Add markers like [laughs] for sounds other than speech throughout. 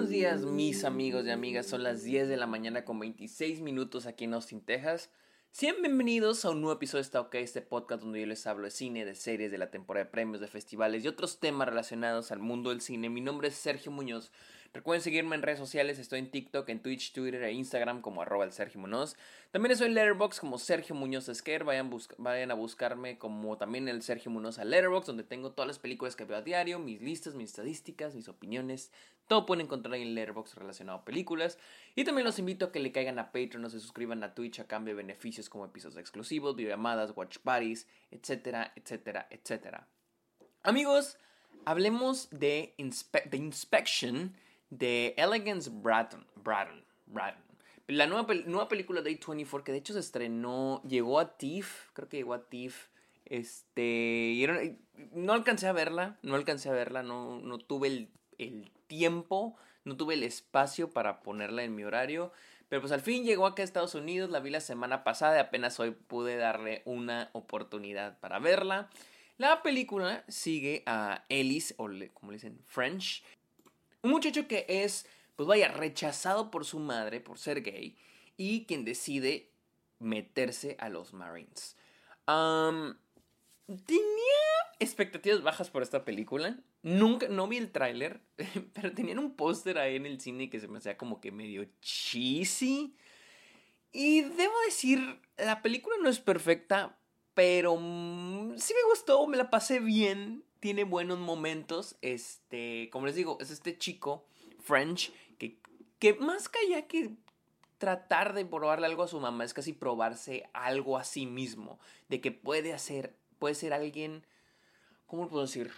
buenos días mis amigos y amigas, son las 10 de la mañana con 26 minutos aquí en Austin, Texas. Sean bienvenidos a un nuevo episodio de Está OK, este podcast donde yo les hablo de cine, de series, de la temporada de premios, de festivales y otros temas relacionados al mundo del cine. Mi nombre es Sergio Muñoz Recuerden seguirme en redes sociales, estoy en TikTok, en Twitch, Twitter e Instagram como arroba el Sergio Muñoz. También estoy en Letterboxd como Sergio Muñoz Esquer, vayan, vayan a buscarme como también el Sergio Muñoz a Letterboxd, donde tengo todas las películas que veo a diario, mis listas, mis estadísticas, mis opiniones, todo pueden encontrar en Letterboxd relacionado a películas. Y también los invito a que le caigan a Patreon o se suscriban a Twitch a cambio de beneficios como episodios exclusivos, videollamadas, watch parties, etcétera, etcétera, etcétera. Amigos, hablemos de Inspection de Elegance Bratton. Bratton, La nueva, nueva película de A24 que de hecho se estrenó, llegó a TIFF, creo que llegó a TIFF. Este, no alcancé a verla, no alcancé a verla, no, no tuve el, el tiempo, no tuve el espacio para ponerla en mi horario. Pero pues al fin llegó acá a Estados Unidos, la vi la semana pasada y apenas hoy pude darle una oportunidad para verla. La película sigue a Ellis, o como le dicen, French, un muchacho que es, pues vaya, rechazado por su madre por ser gay y quien decide meterse a los Marines. tenía expectativas bajas por esta película. Nunca, no vi el tráiler, [laughs] pero tenían un póster ahí en el cine que se me hacía como que medio cheesy. Y debo decir, la película no es perfecta, pero mm, sí me gustó, me la pasé bien tiene buenos momentos. Este, como les digo, es este chico, French, que, que más que allá que tratar de probarle algo a su mamá, es casi probarse algo a sí mismo. De que puede hacer, puede ser alguien, ¿cómo lo puedo decir?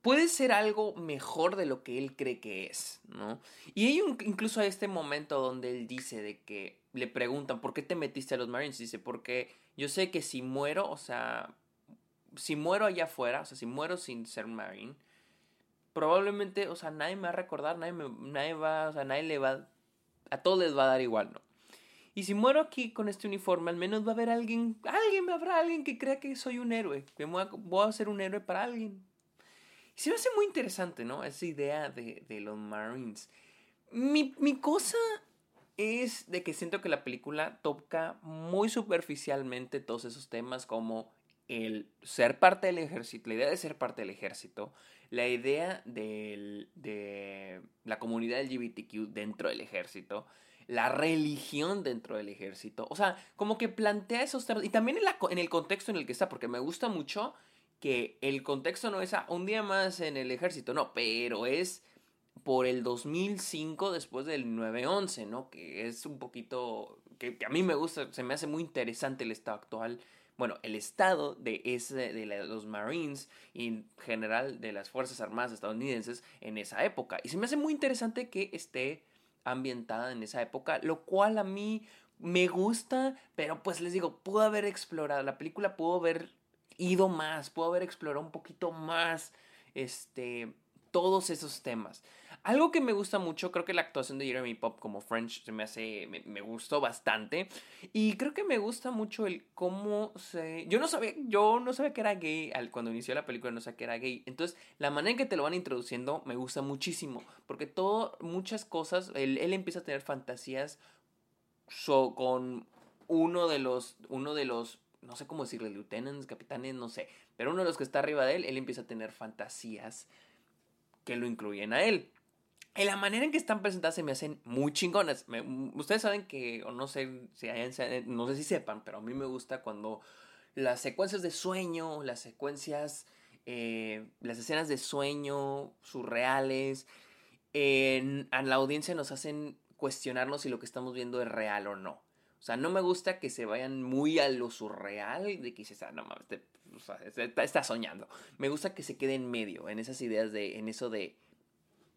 Puede ser algo mejor de lo que él cree que es, ¿no? Y hay un, incluso hay este momento donde él dice de que le preguntan, ¿por qué te metiste a los Marines? Dice, porque yo sé que si muero, o sea, si muero allá afuera, o sea, si muero sin ser Marine, probablemente, o sea, nadie me va a recordar, nadie, nadie va, o sea, nadie le va, a todos les va a dar igual, ¿no? Y si muero aquí con este uniforme, al menos va a haber alguien, alguien, habrá alguien que crea que soy un héroe, que voy a, ser un héroe para alguien. Y se me hace muy interesante, ¿no? Esa idea de, de los Marines. Mi, mi cosa es de que siento que la película toca muy superficialmente todos esos temas como el ser parte del ejército, la idea de ser parte del ejército, la idea de la comunidad LGBTQ dentro del ejército, la religión dentro del ejército, o sea, como que plantea esos temas, y también en, en el contexto en el que está, porque me gusta mucho que el contexto no es a un día más en el ejército, no, pero es por el 2005 después del 9-11, ¿no? Que es un poquito, que, a mí me gusta, se me hace muy interesante el estado actual bueno, el estado de, ese, de los Marines y en general de las Fuerzas Armadas estadounidenses en esa época. Y se me hace muy interesante que esté ambientada en esa época, lo cual a mí me gusta, pero pues les digo, pudo haber explorado, la película pudo haber ido más, pudo haber explorado un poquito más, este, todos esos temas. Algo que me gusta mucho, creo que la actuación de Jeremy Pop como French se me hace, me, gustó bastante. Y creo que me gusta mucho el cómo se... Yo no sabía, yo no sabía que era gay, al, cuando inició la película no sabía que era gay. Entonces, la manera en que te lo van introduciendo me gusta muchísimo. Porque todo, muchas cosas, él, empieza a tener fantasías con uno de los, uno de los no sé cómo decirle, lieutenants, capitanes, no sé, pero uno de los que está arriba de él, él empieza a tener fantasías que lo incluyen a él. Y la manera en que están presentadas se me hacen muy chingonas. ustedes saben que, o no sé si hayan, no sé si sepan, pero a mí me gusta cuando las secuencias de sueño, las secuencias, eh, las escenas de sueño surreales, en, a la audiencia nos hacen cuestionarnos si lo que estamos viendo es real o no. O sea, no me gusta que se vayan muy a lo surreal, de que dices, ah, no mames, está, soñando. Me gusta que se quede en medio, en esas ideas de, en eso de,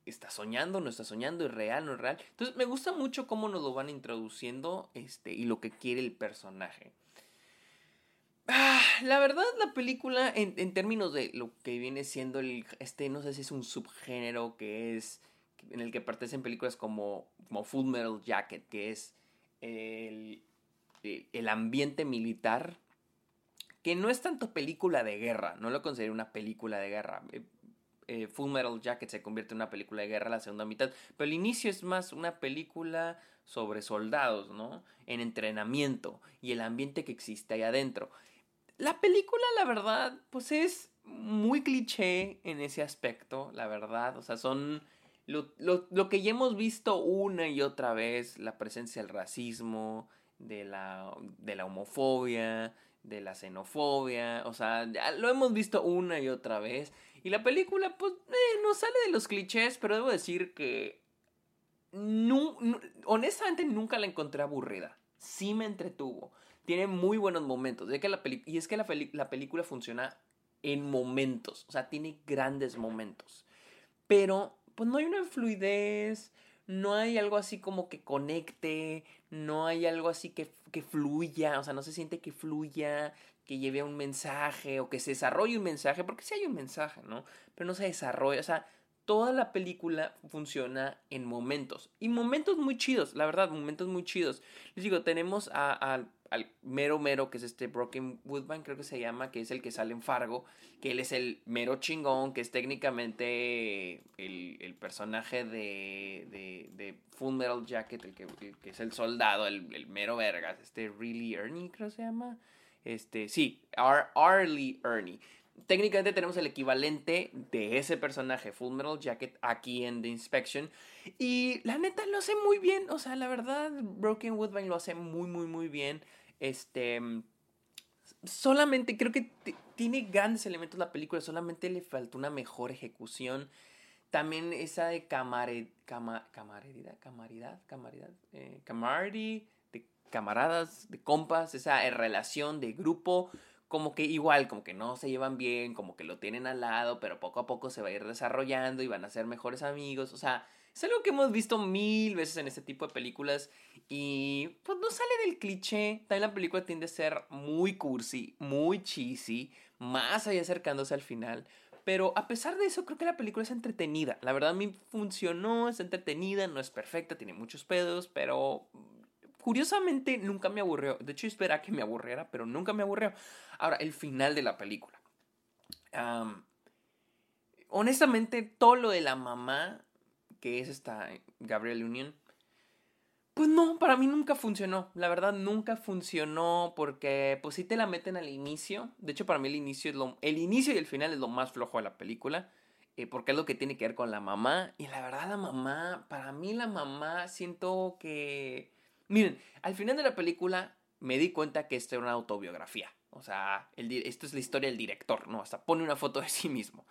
está soñando, no está soñando, es real, no es real. Entonces, me gusta mucho cómo nos lo van introduciendo, este, y lo que quiere el personaje. Ah, la verdad, la película, en, términos de lo que viene siendo el, este, no sé si es un subgénero que es, en el que pertenecen películas como, como Full Metal Jacket, que es el, el ambiente militar, que no es tanto película de guerra, no lo considero una película de guerra. Eh, eh, Full Metal Jacket se convierte en una película de guerra la segunda mitad, pero el inicio es más una película sobre soldados, ¿no? En entrenamiento y el ambiente que existe ahí adentro. La película, la verdad, pues es muy cliché en ese aspecto, la verdad. O sea, son lo, lo, que ya hemos visto una y otra vez, la presencia del racismo, de la, de la homofobia, de la xenofobia, o sea, lo hemos visto una y otra vez. Y la película, pues, eh, no sale de los clichés, pero debo decir que honestamente nunca la encontré aburrida. Sí me entretuvo. Tiene muy buenos momentos. que la y es que la, la película funciona en momentos. O sea, tiene grandes momentos. Pero, pues no hay una fluidez. No hay algo así como que conecte. No hay algo así que, que fluya. O sea, no se siente que fluya. Que lleve un mensaje. O que se desarrolle un mensaje. Porque sí hay un mensaje, ¿no? Pero no se desarrolla. O sea, toda la película funciona en momentos. Y momentos muy chidos, la verdad, momentos muy chidos. Les digo, tenemos al mero mero, que es este Broken Woodbine, creo que se llama, que es el que sale en Fargo, que él es el mero chingón, que es técnicamente el, personaje de, de, de, Full Metal Jacket, el que, que es el soldado, el, mero vergas, este Really Ernie, creo que se llama. Este, sí, Arlie Ernie técnicamente tenemos el equivalente de ese personaje, Full Metal Jacket, aquí en The Inspection. Y la neta lo hace muy bien. O sea, la verdad, Broken Woodbine lo hace muy, muy, muy bien. Este. Solamente creo que tiene grandes elementos la película. Solamente le falta una mejor ejecución. También esa de cama, camaridad, camaridad, eh, camaradas, de compas, esa relación de grupo como que igual, como que no se llevan bien, como que lo tienen al lado, pero poco a poco se va a ir desarrollando y van a ser mejores amigos. O sea, es algo que hemos visto mil veces en este tipo de películas y pues no sale del cliché. También la película tiende a ser muy cursi, muy cheesy, más allá acercándose al final. Pero a pesar de eso, creo que la película es entretenida. La verdad a mí funcionó, es entretenida, no es perfecta, tiene muchos pedos, pero curiosamente nunca me aburrió. De hecho, esperaba que me aburriera, pero nunca me aburrió. Ahora, el final de la película. honestamente, todo lo de la mamá, que es esta Gabrielle Union, pues no, para mí nunca funcionó. La verdad, nunca funcionó porque, pues te la meten al inicio. De hecho, para mí el inicio es lo. El inicio y el final es lo más flojo de la película. Eh, porque es lo que tiene que ver con la mamá. Y la verdad, la mamá, para mí la mamá, siento que Miren, al final de la película me di cuenta que esto era una autobiografía. O sea, el, esto es la historia del director, ¿no? Hasta pone una foto de sí mismo.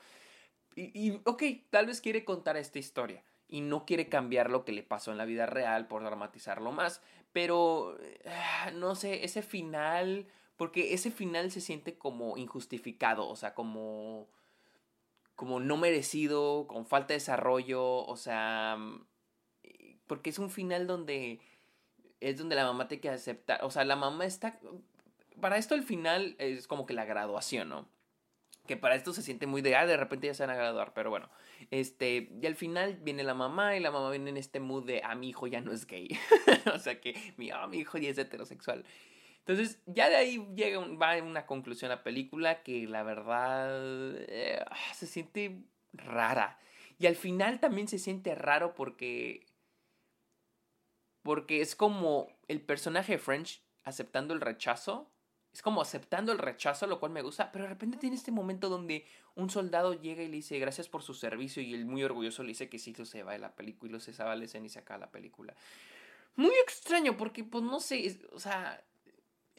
Y, ok, tal vez quiere contar esta historia y no quiere cambiar lo que le pasó en la vida real por dramatizarlo más. Pero, ah, no sé, ese final, porque ese final se siente como injustificado, o sea, como, como no merecido, con falta de desarrollo, o sea, porque es un final donde es donde la mamá tiene que aceptar, o sea, la mamá está, para esto al final es como que la graduación, ¿no? Que para esto se siente muy de, ah, de repente ya se van a graduar, pero bueno, este, y al final viene la mamá y la mamá viene en este mood de, ah, mi hijo ya no es gay, [laughs] o sea que, mi, ah, mi hijo ya es heterosexual. Entonces, ya de ahí llega va a una conclusión la película que la verdad eh, se siente rara. Y al final también se siente raro porque porque es como el personaje de French aceptando el rechazo. Es como aceptando el rechazo, lo cual me gusta. Pero de repente tiene este momento donde un soldado llega y le dice gracias por su servicio. Y él muy orgulloso le dice que sí, se va de la película. Y lo se va la escena y se acaba la película. Muy extraño porque, pues no sé, o sea,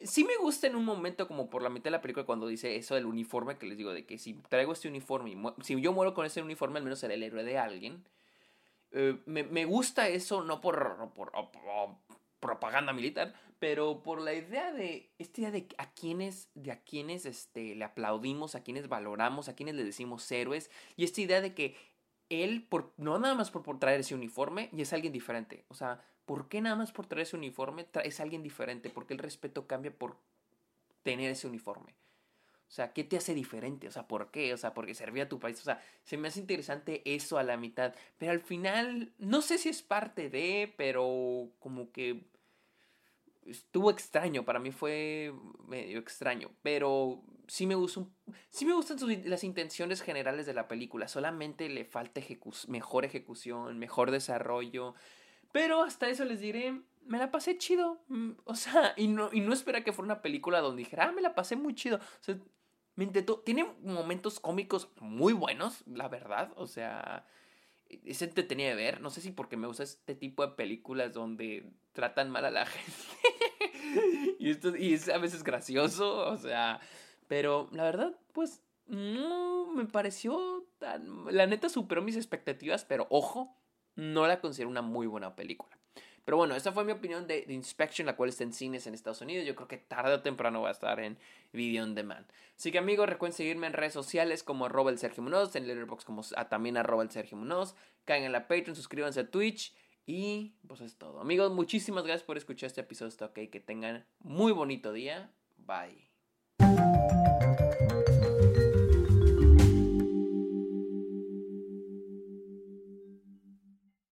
sí me gusta en un momento como por la mitad de la película cuando dice eso del uniforme que les digo de que si traigo este uniforme si yo muero con ese uniforme al menos seré el héroe de alguien eh, me, gusta eso, no por, por, propaganda militar, pero por la idea de, esta idea de a quienes, de quienes este, le aplaudimos, a quienes valoramos, a quienes le decimos héroes, y esta idea de que él, por, no nada más por, por traer ese uniforme, y es alguien diferente. O sea, ¿por qué nada más por traer ese uniforme es alguien diferente? Porque el respeto cambia por tener ese uniforme. O sea, ¿qué te hace diferente? O sea, ¿por qué? O sea, porque servía a tu país. O sea, se me hace interesante eso a la mitad. Pero al final, no sé si es parte de, pero como que... estuvo extraño, para mí fue medio extraño, pero sí me, gustó, sí me gustan las intenciones generales de la película, solamente le falta mejor ejecución, mejor desarrollo, pero hasta eso les diré, me la pasé chido, mm, o sea, y no, y no espera que fuera una película donde dijera, ah, me la pasé muy chido, o sea, tiene momentos cómicos muy buenos, la verdad, o sea, es entretenido de ver. No sé si porque me gusta este tipo de películas donde tratan mal a la [laughs] gente. y, esto, y es a veces gracioso, o sea. Pero la verdad, pues no me pareció tan. La neta superó mis expectativas, pero ojo, no la considero una muy buena película. Pero bueno, esa fue mi opinión de, Inspection, la cual está en cines en Estados Unidos. Yo creo que tarde o temprano va a estar en Video on Demand. Así que amigos, recuerden seguirme en redes sociales como el Sergio Munoz, en Letterboxd como también arroba el Sergio Munoz. Caigan en la Patreon, suscríbanse a Twitch. Y pues es todo. Amigos, muchísimas gracias por escuchar este episodio. Está ok. Que tengan muy bonito día. Bye.